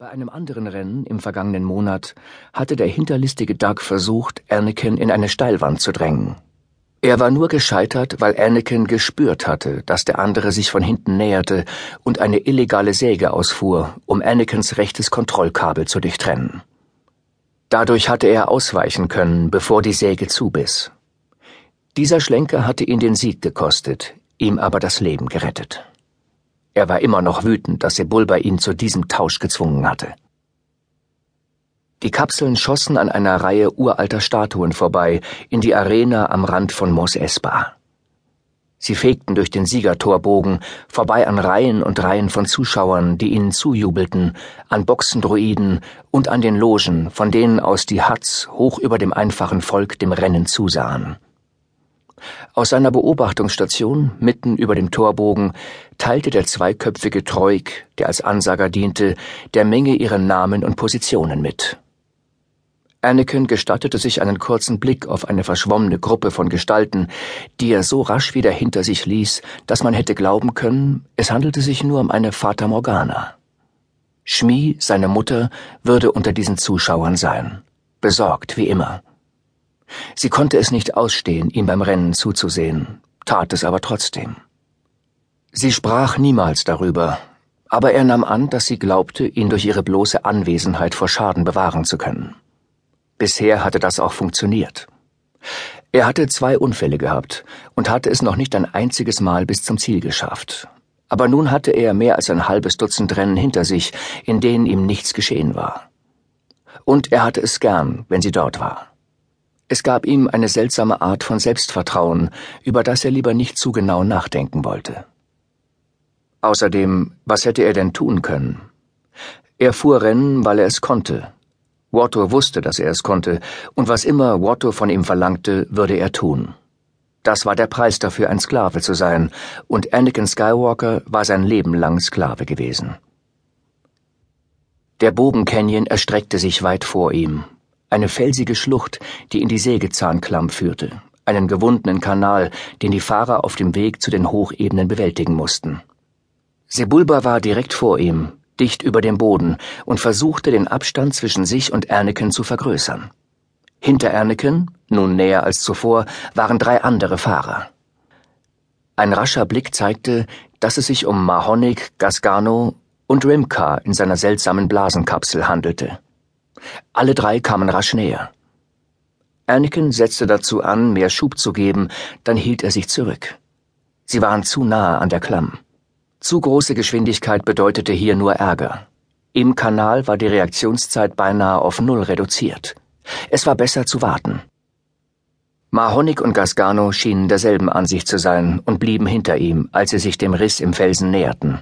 Bei einem anderen Rennen im vergangenen Monat hatte der hinterlistige Doug versucht, Anakin in eine Steilwand zu drängen. Er war nur gescheitert, weil Anakin gespürt hatte, dass der andere sich von hinten näherte und eine illegale Säge ausfuhr, um Anakins rechtes Kontrollkabel zu durchtrennen. Dadurch hatte er ausweichen können, bevor die Säge zubiss. Dieser Schlenker hatte ihn den Sieg gekostet, ihm aber das Leben gerettet. Er war immer noch wütend, dass Sebulba ihn zu diesem Tausch gezwungen hatte. Die Kapseln schossen an einer Reihe uralter Statuen vorbei in die Arena am Rand von Mos Espa. Sie fegten durch den Siegertorbogen, vorbei an Reihen und Reihen von Zuschauern, die ihnen zujubelten, an Boxendruiden und an den Logen, von denen aus die Hatz hoch über dem einfachen Volk dem Rennen zusahen. Aus seiner Beobachtungsstation mitten über dem Torbogen teilte der zweiköpfige Troik, der als Ansager diente, der Menge ihre Namen und Positionen mit. Anakin gestattete sich einen kurzen Blick auf eine verschwommene Gruppe von Gestalten, die er so rasch wieder hinter sich ließ, dass man hätte glauben können, es handelte sich nur um eine Fata Morgana. Schmi, seine Mutter, würde unter diesen Zuschauern sein, besorgt wie immer. Sie konnte es nicht ausstehen, ihm beim Rennen zuzusehen, tat es aber trotzdem. Sie sprach niemals darüber, aber er nahm an, dass sie glaubte, ihn durch ihre bloße Anwesenheit vor Schaden bewahren zu können. Bisher hatte das auch funktioniert. Er hatte zwei Unfälle gehabt und hatte es noch nicht ein einziges Mal bis zum Ziel geschafft. Aber nun hatte er mehr als ein halbes Dutzend Rennen hinter sich, in denen ihm nichts geschehen war. Und er hatte es gern, wenn sie dort war. Es gab ihm eine seltsame Art von Selbstvertrauen, über das er lieber nicht zu genau nachdenken wollte. Außerdem, was hätte er denn tun können? Er fuhr Rennen, weil er es konnte. Watto wusste, dass er es konnte, und was immer Watto von ihm verlangte, würde er tun. Das war der Preis dafür, ein Sklave zu sein, und Anakin Skywalker war sein Leben lang Sklave gewesen. Der Bogen Canyon erstreckte sich weit vor ihm, eine felsige Schlucht, die in die Sägezahnklamm führte, einen gewundenen Kanal, den die Fahrer auf dem Weg zu den Hochebenen bewältigen mussten. Sebulba war direkt vor ihm, dicht über dem Boden, und versuchte den Abstand zwischen sich und Anakin zu vergrößern. Hinter Anakin, nun näher als zuvor, waren drei andere Fahrer. Ein rascher Blick zeigte, dass es sich um Mahonik, Gasgano und Rimka in seiner seltsamen Blasenkapsel handelte. Alle drei kamen rasch näher. Anakin setzte dazu an, mehr Schub zu geben, dann hielt er sich zurück. Sie waren zu nahe an der Klamm. Zu große Geschwindigkeit bedeutete hier nur Ärger. Im Kanal war die Reaktionszeit beinahe auf Null reduziert. Es war besser zu warten. Mahonik und Gasgano schienen derselben Ansicht zu sein und blieben hinter ihm, als sie sich dem Riss im Felsen näherten.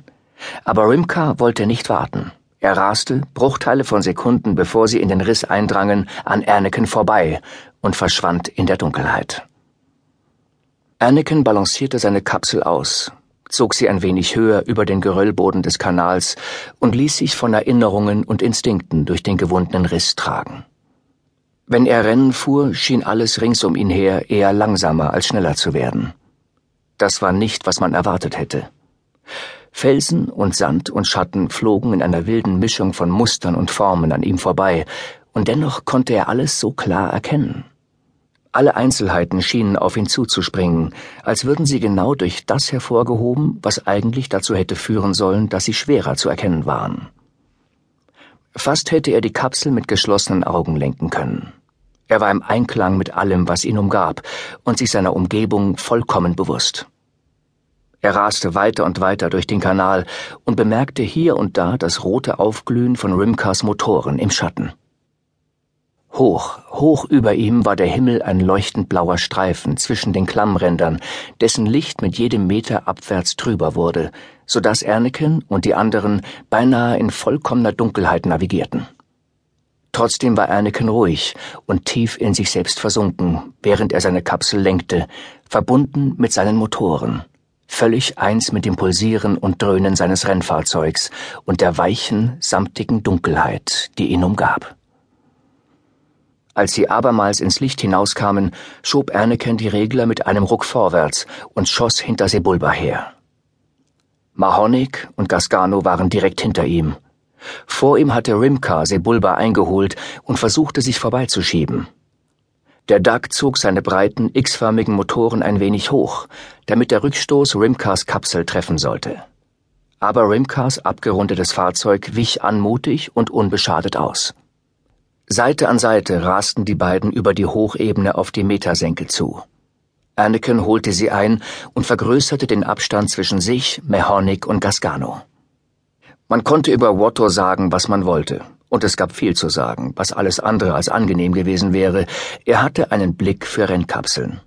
Aber Rimka wollte nicht warten. Er raste, Bruchteile von Sekunden bevor sie in den Riss eindrangen, an Anakin vorbei und verschwand in der Dunkelheit. Anakin balancierte seine Kapsel aus, zog sie ein wenig höher über den Geröllboden des Kanals und ließ sich von Erinnerungen und Instinkten durch den gewundenen Riss tragen. Wenn er Rennen fuhr, schien alles rings um ihn her eher langsamer als schneller zu werden. Das war nicht, was man erwartet hätte. Felsen und Sand und Schatten flogen in einer wilden Mischung von Mustern und Formen an ihm vorbei, und dennoch konnte er alles so klar erkennen. Alle Einzelheiten schienen auf ihn zuzuspringen, als würden sie genau durch das hervorgehoben, was eigentlich dazu hätte führen sollen, dass sie schwerer zu erkennen waren. Fast hätte er die Kapsel mit geschlossenen Augen lenken können. Er war im Einklang mit allem, was ihn umgab, und sich seiner Umgebung vollkommen bewusst. Er raste weiter und weiter durch den Kanal und bemerkte hier und da das rote Aufglühen von Rimkas Motoren im Schatten. Hoch, hoch über ihm war der Himmel ein leuchtend blauer Streifen zwischen den Klammrändern, dessen Licht mit jedem Meter abwärts trüber wurde, so dass Anakin und die anderen beinahe in vollkommener Dunkelheit navigierten. Trotzdem war Anakin ruhig und tief in sich selbst versunken, während er seine Kapsel lenkte, verbunden mit seinen Motoren völlig eins mit dem Pulsieren und Dröhnen seines Rennfahrzeugs und der weichen, samtigen Dunkelheit, die ihn umgab. Als sie abermals ins Licht hinauskamen, schob Anakin die Regler mit einem Ruck vorwärts und schoss hinter Sebulba her. Mahonik und Gasgano waren direkt hinter ihm. Vor ihm hatte Rimka Sebulba eingeholt und versuchte sich vorbeizuschieben. Der Duck zog seine breiten, x-förmigen Motoren ein wenig hoch, damit der Rückstoß Rimkas Kapsel treffen sollte. Aber Rimkas abgerundetes Fahrzeug wich anmutig und unbeschadet aus. Seite an Seite rasten die beiden über die Hochebene auf die Metasenke zu. Anakin holte sie ein und vergrößerte den Abstand zwischen sich, Mehonic und Gasgano. Man konnte über Watto sagen, was man wollte, und es gab viel zu sagen, was alles andere als angenehm gewesen wäre. Er hatte einen Blick für Rennkapseln.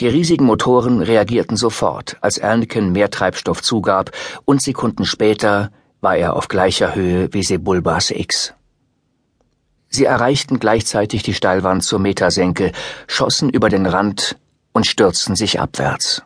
Die riesigen Motoren reagierten sofort, als Anakin mehr Treibstoff zugab, und Sekunden später war er auf gleicher Höhe wie Sebulbas X. Sie erreichten gleichzeitig die Steilwand zur Metasenke, schossen über den Rand und stürzten sich abwärts.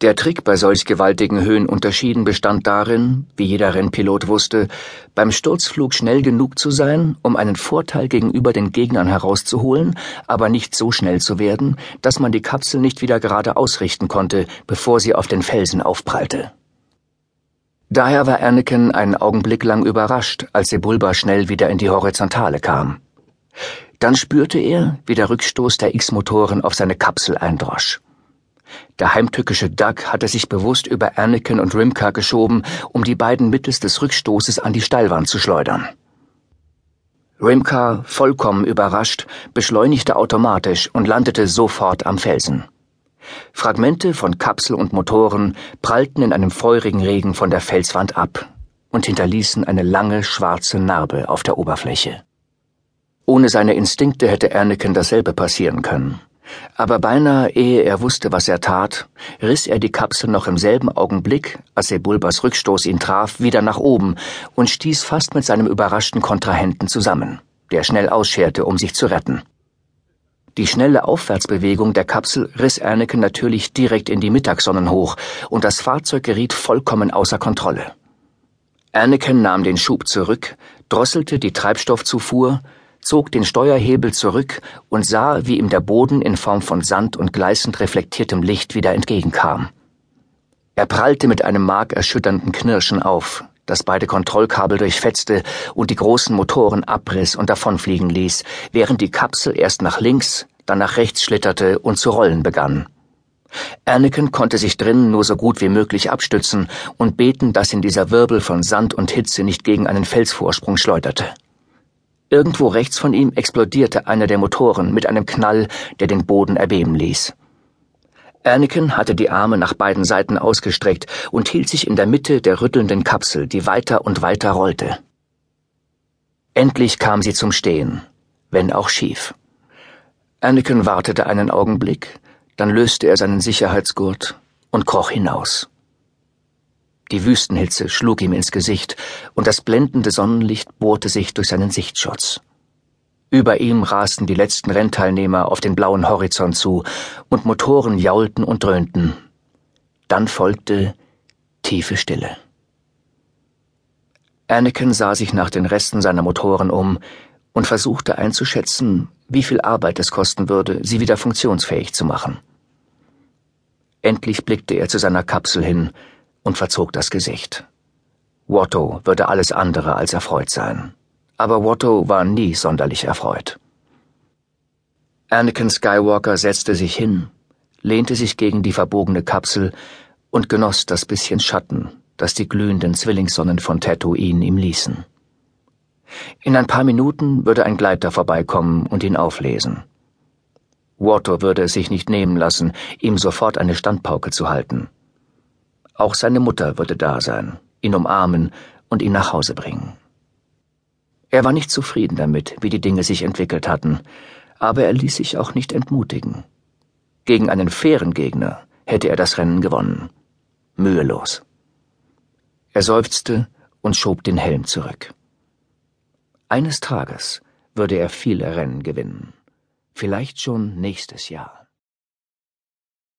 Der Trick bei solch gewaltigen Höhenunterschieden bestand darin, wie jeder Rennpilot wusste, beim Sturzflug schnell genug zu sein, um einen Vorteil gegenüber den Gegnern herauszuholen, aber nicht so schnell zu werden, dass man die Kapsel nicht wieder gerade ausrichten konnte, bevor sie auf den Felsen aufprallte. Daher war Anakin einen Augenblick lang überrascht, als Sebulba schnell wieder in die Horizontale kam. Dann spürte er, wie der Rückstoß der X-Motoren auf seine Kapsel eindrosch. Der heimtückische Doug hatte sich bewusst über Anakin und Rimka geschoben, um die beiden mittels des Rückstoßes an die Steilwand zu schleudern. Rimka, vollkommen überrascht, beschleunigte automatisch und landete sofort am Felsen. Fragmente von Kapsel und Motoren prallten in einem feurigen Regen von der Felswand ab und hinterließen eine lange schwarze Narbe auf der Oberfläche. Ohne seine Instinkte hätte Anakin dasselbe passieren können. Aber beinahe ehe er wusste, was er tat, riss er die Kapsel noch im selben Augenblick, als Sebulbas Rückstoß ihn traf, wieder nach oben und stieß fast mit seinem überraschten Kontrahenten zusammen, der schnell ausscherte, um sich zu retten. Die schnelle Aufwärtsbewegung der Kapsel riss Anakin natürlich direkt in die Mittagssonnen hoch, und das Fahrzeug geriet vollkommen außer Kontrolle. Anakin nahm den Schub zurück, drosselte die Treibstoffzufuhr, zog den Steuerhebel zurück und sah, wie ihm der Boden in Form von Sand und gleißend reflektiertem Licht wieder entgegenkam. Er prallte mit einem markerschütternden Knirschen auf, das beide Kontrollkabel durchfetzte und die großen Motoren abriss und davonfliegen ließ, während die Kapsel erst nach links, dann nach rechts schlitterte und zu rollen begann. Anakin konnte sich drinnen nur so gut wie möglich abstützen und beten, dass ihn dieser Wirbel von Sand und Hitze nicht gegen einen Felsvorsprung schleuderte. Irgendwo rechts von ihm explodierte einer der Motoren mit einem Knall, der den Boden erbeben ließ. Anakin hatte die Arme nach beiden Seiten ausgestreckt und hielt sich in der Mitte der rüttelnden Kapsel, die weiter und weiter rollte. Endlich kam sie zum Stehen, wenn auch schief. Anakin wartete einen Augenblick, dann löste er seinen Sicherheitsgurt und kroch hinaus. Die Wüstenhitze schlug ihm ins Gesicht, und das blendende Sonnenlicht bohrte sich durch seinen Sichtschutz. Über ihm rasten die letzten Rennteilnehmer auf den blauen Horizont zu, und Motoren jaulten und dröhnten. Dann folgte tiefe Stille. Anakin sah sich nach den Resten seiner Motoren um und versuchte einzuschätzen, wie viel Arbeit es kosten würde, sie wieder funktionsfähig zu machen. Endlich blickte er zu seiner Kapsel hin, und verzog das Gesicht. Watto würde alles andere als erfreut sein. Aber Watto war nie sonderlich erfreut. Anakin Skywalker setzte sich hin, lehnte sich gegen die verbogene Kapsel und genoss das bisschen Schatten, das die glühenden Zwillingssonnen von Tatooine ihm ließen. In ein paar Minuten würde ein Gleiter vorbeikommen und ihn auflesen. Watto würde es sich nicht nehmen lassen, ihm sofort eine Standpauke zu halten. Auch seine Mutter würde da sein, ihn umarmen und ihn nach Hause bringen. Er war nicht zufrieden damit, wie die Dinge sich entwickelt hatten, aber er ließ sich auch nicht entmutigen. Gegen einen fairen Gegner hätte er das Rennen gewonnen. Mühelos. Er seufzte und schob den Helm zurück. Eines Tages würde er viele Rennen gewinnen. Vielleicht schon nächstes Jahr.